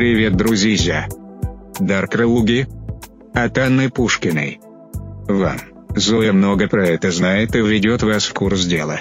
Привет, друзья! Дарк Луги от Анны Пушкиной. Вам, Зоя много про это знает и введет вас в курс дела.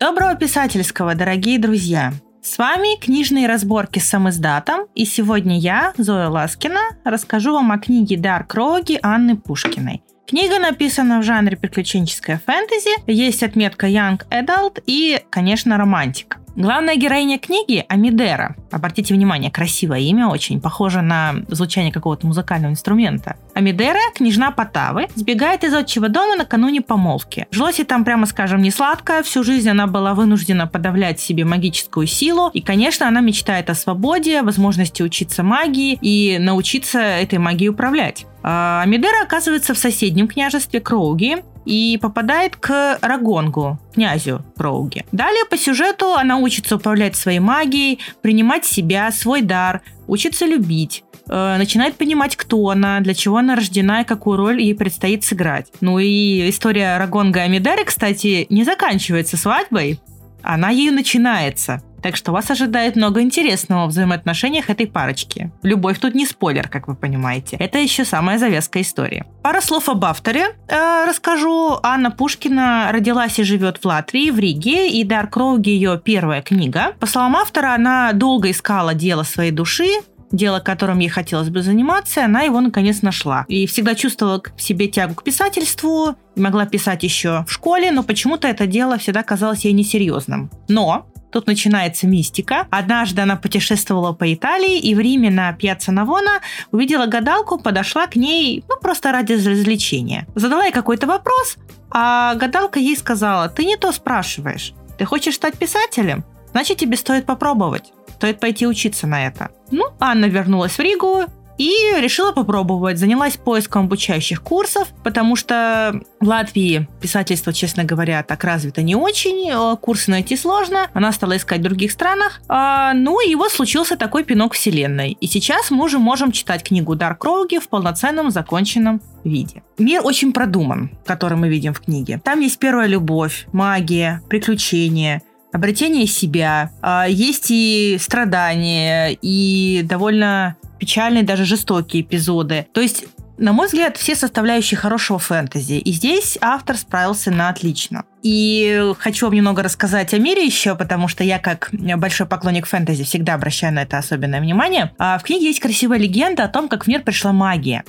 Доброго писательского, дорогие друзья! С вами книжные разборки с самоиздатом, и сегодня я, Зоя Ласкина, расскажу вам о книге Дарк Роги Анны Пушкиной. Книга написана в жанре приключенческое фэнтези, есть отметка Young Adult и, конечно, романтика. Главная героиня книги – Амидера. Обратите внимание, красивое имя очень, похоже на звучание какого-то музыкального инструмента. Амидера, княжна Потавы, сбегает из отчего дома накануне помолвки. Жилось ей там, прямо скажем, не сладко, всю жизнь она была вынуждена подавлять себе магическую силу, и, конечно, она мечтает о свободе, возможности учиться магии и научиться этой магией управлять. А Амидера оказывается в соседнем княжестве Кроуги, и попадает к Рагонгу, князю Кроуги. Далее по сюжету она учится управлять своей магией, принимать себя, свой дар, учится любить э, начинает понимать, кто она, для чего она рождена и какую роль ей предстоит сыграть. Ну и история Рагонга и Амидары, кстати, не заканчивается свадьбой, она ею начинается. Так что вас ожидает много интересного в взаимоотношениях этой парочки. Любовь тут не спойлер, как вы понимаете. Это еще самая завязка истории. Пара слов об авторе э, расскажу. Анна Пушкина родилась и живет в Латвии, в Риге, и Дарк Роуги ее первая книга. По словам автора, она долго искала дело своей души, дело, которым ей хотелось бы заниматься, она его наконец нашла. И всегда чувствовала в себе тягу к писательству, могла писать еще в школе, но почему-то это дело всегда казалось ей несерьезным. Но Тут начинается мистика. Однажды она путешествовала по Италии и в Риме на Пьяцца Навона увидела гадалку, подошла к ней, ну, просто ради развлечения. Задала ей какой-то вопрос, а гадалка ей сказала, ты не то спрашиваешь. Ты хочешь стать писателем? Значит, тебе стоит попробовать. Стоит пойти учиться на это. Ну, Анна вернулась в Ригу, и решила попробовать. Занялась поиском обучающих курсов, потому что в Латвии писательство, честно говоря, так развито не очень, э, курсы найти сложно. Она стала искать в других странах. А, ну и вот случился такой пинок вселенной. И сейчас мы уже можем читать книгу Дарк Роуги в полноценном законченном виде. Мир очень продуман, который мы видим в книге. Там есть первая любовь, магия, приключения, обретение себя, а, есть и страдания, и довольно печальные, даже жестокие эпизоды. То есть на мой взгляд, все составляющие хорошего фэнтези. И здесь автор справился на отлично. И хочу вам немного рассказать о мире еще, потому что я, как большой поклонник фэнтези, всегда обращаю на это особенное внимание. А в книге есть красивая легенда о том, как в мир пришла магия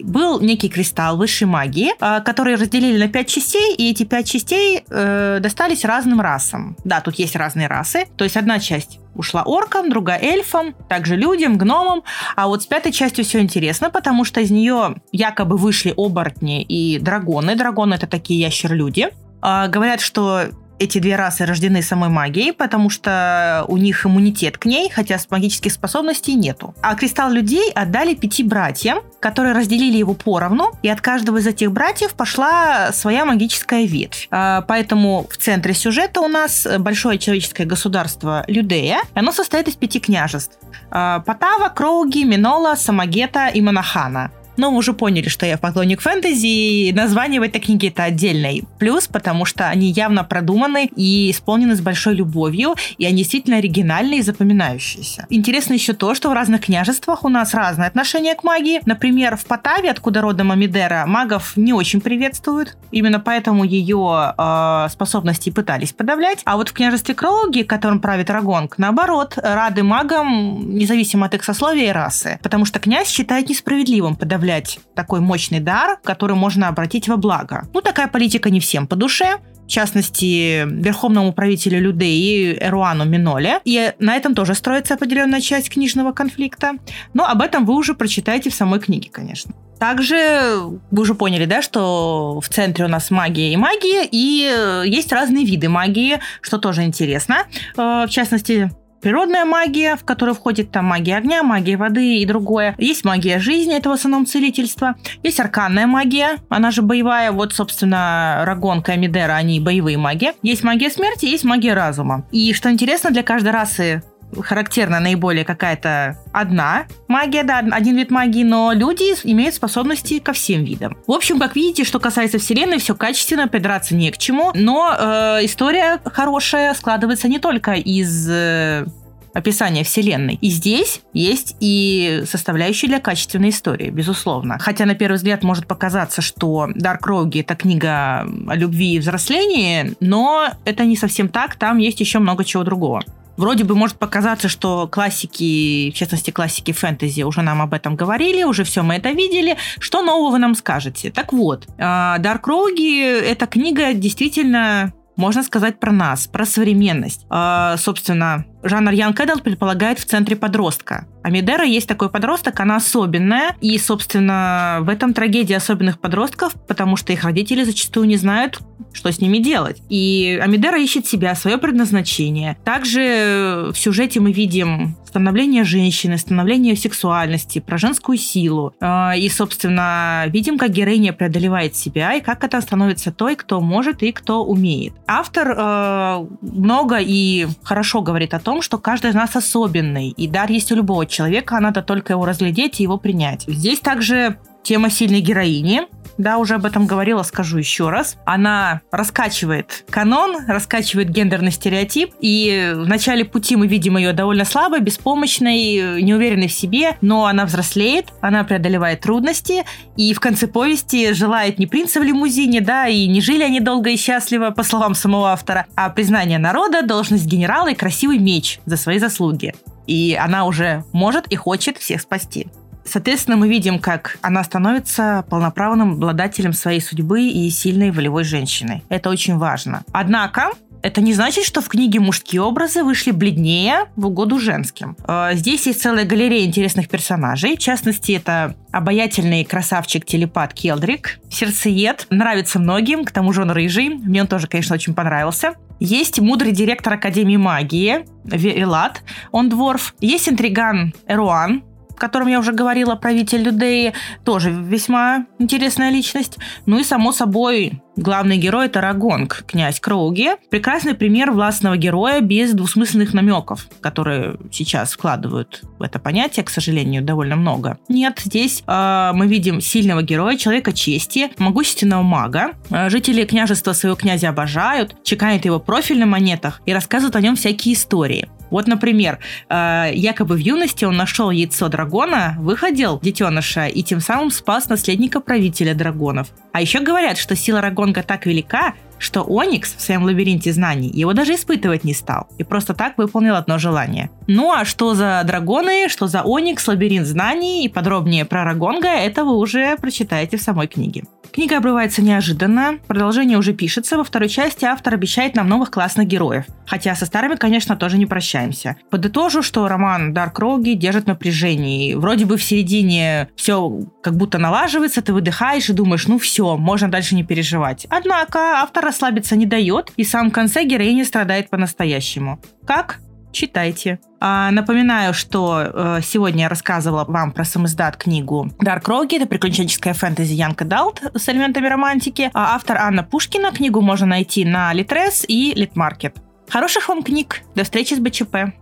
был некий кристалл высшей магии, а, который разделили на пять частей, и эти пять частей э, достались разным расам. Да, тут есть разные расы. То есть одна часть ушла оркам, другая эльфам, также людям, гномам. А вот с пятой частью все интересно, потому что из нее якобы вышли оборотни и драгоны. Драгоны это такие ящер-люди. А, говорят, что эти две расы рождены самой магией, потому что у них иммунитет к ней, хотя с магических способностей нету. А кристалл людей отдали пяти братьям, которые разделили его поровну, и от каждого из этих братьев пошла своя магическая ветвь. А, поэтому в центре сюжета у нас большое человеческое государство Людея. Оно состоит из пяти княжеств. А, Потава, Кроуги, Минола, Самагета и Монахана. Но уже поняли, что я поклонник фэнтези, и название в этой книге это отдельный плюс, потому что они явно продуманы и исполнены с большой любовью, и они действительно оригинальные и запоминающиеся. Интересно еще то, что в разных княжествах у нас разное отношение к магии. Например, в Потаве, откуда родом Амидера, магов не очень приветствуют. Именно поэтому ее э, способности пытались подавлять. А вот в княжестве Кроуги, которым правит Рагонг, наоборот, рады магам, независимо от их сословия и расы. Потому что князь считает несправедливым подавлять проявлять такой мощный дар, который можно обратить во благо. Ну, такая политика не всем по душе, в частности, верховному правителю Людеи Эруану Миноле. И на этом тоже строится определенная часть книжного конфликта. Но об этом вы уже прочитаете в самой книге, конечно. Также вы уже поняли, да, что в центре у нас магия и магия, и есть разные виды магии, что тоже интересно. Э, в частности, природная магия, в которую входит там магия огня, магия воды и другое. Есть магия жизни, это в основном целительство. Есть арканная магия, она же боевая. Вот, собственно, Рагонка и Мидера, они боевые маги. Есть магия смерти, есть магия разума. И что интересно, для каждой расы характерна наиболее какая-то одна магия, да, один вид магии, но люди имеют способности ко всем видам. В общем, как видите, что касается Вселенной, все качественно, придраться не к чему, но э, история хорошая складывается не только из э, описание вселенной. И здесь есть и составляющие для качественной истории, безусловно. Хотя на первый взгляд может показаться, что Dark Rogue это книга о любви и взрослении, но это не совсем так, там есть еще много чего другого. Вроде бы может показаться, что классики, в частности классики фэнтези, уже нам об этом говорили, уже все мы это видели. Что нового вы нам скажете? Так вот, а, Dark Rogue – это книга действительно можно сказать про нас, про современность. Э, собственно, жанр Young Adult предполагает в центре подростка. А Медера есть такой подросток, она особенная. И, собственно, в этом трагедия особенных подростков, потому что их родители зачастую не знают, что с ними делать. И Амидера ищет себя, свое предназначение. Также в сюжете мы видим становление женщины, становление сексуальности, про женскую силу. А, и, собственно, видим, как героиня преодолевает себя и как это становится той, кто может и кто умеет. Автор э, много и хорошо говорит о том, что каждый из нас особенный, и дар есть у любого человека, надо только его разглядеть и его принять. Здесь также тема сильной героини, да, уже об этом говорила, скажу еще раз. Она раскачивает канон, раскачивает гендерный стереотип, и в начале пути мы видим ее довольно слабой, беспомощной, неуверенной в себе, но она взрослеет, она преодолевает трудности, и в конце повести желает не принца в лимузине, да, и не жили они долго и счастливо, по словам самого автора, а признание народа, должность генерала и красивый меч за свои заслуги. И она уже может и хочет всех спасти. Соответственно, мы видим, как она становится полноправным обладателем своей судьбы и сильной волевой женщиной. Это очень важно. Однако, это не значит, что в книге мужские образы вышли бледнее в угоду женским. Э, здесь есть целая галерея интересных персонажей. В частности, это обаятельный красавчик-телепат Келдрик, сердцеед, нравится многим, к тому же он рыжий, мне он тоже, конечно, очень понравился. Есть мудрый директор Академии магии Велат, он дворф. Есть интриган Эруан, котором я уже говорила, правитель Людеи, тоже весьма интересная личность. Ну и, само собой, главный герой – это Рагонг, князь Кроуги. Прекрасный пример властного героя без двусмысленных намеков, которые сейчас вкладывают в это понятие, к сожалению, довольно много. Нет, здесь э, мы видим сильного героя, человека чести, могущественного мага. Э, жители княжества своего князя обожают, чеканят его профиль на монетах и рассказывают о нем всякие истории. Вот, например, э, якобы в юности он нашел яйцо дракона, выходил детеныша и тем самым спас наследника правителя драгонов. А еще говорят, что сила Рагонга так велика, что Оникс в своем лабиринте знаний его даже испытывать не стал и просто так выполнил одно желание. Ну а что за драгоны, что за Оникс, лабиринт знаний и подробнее про Рагонга, это вы уже прочитаете в самой книге. Книга обрывается неожиданно, продолжение уже пишется, во второй части автор обещает нам новых классных героев. Хотя со старыми, конечно, тоже не прощаемся. Подытожу, что роман Dark Rogue держит напряжение. Вроде бы в середине все как будто налаживается, ты выдыхаешь и думаешь, ну все, можно дальше не переживать. Однако автор расслабиться не дает, и сам в конце героиня страдает по-настоящему. Как? Читайте. А, напоминаю, что э, сегодня я рассказывала вам про самоиздат книгу Dark Rogue. Это приключенческая фэнтези Young Adult с элементами романтики. А автор Анна Пушкина. Книгу можно найти на Литрес и Литмаркет. Хороших вам книг. До встречи с БЧП.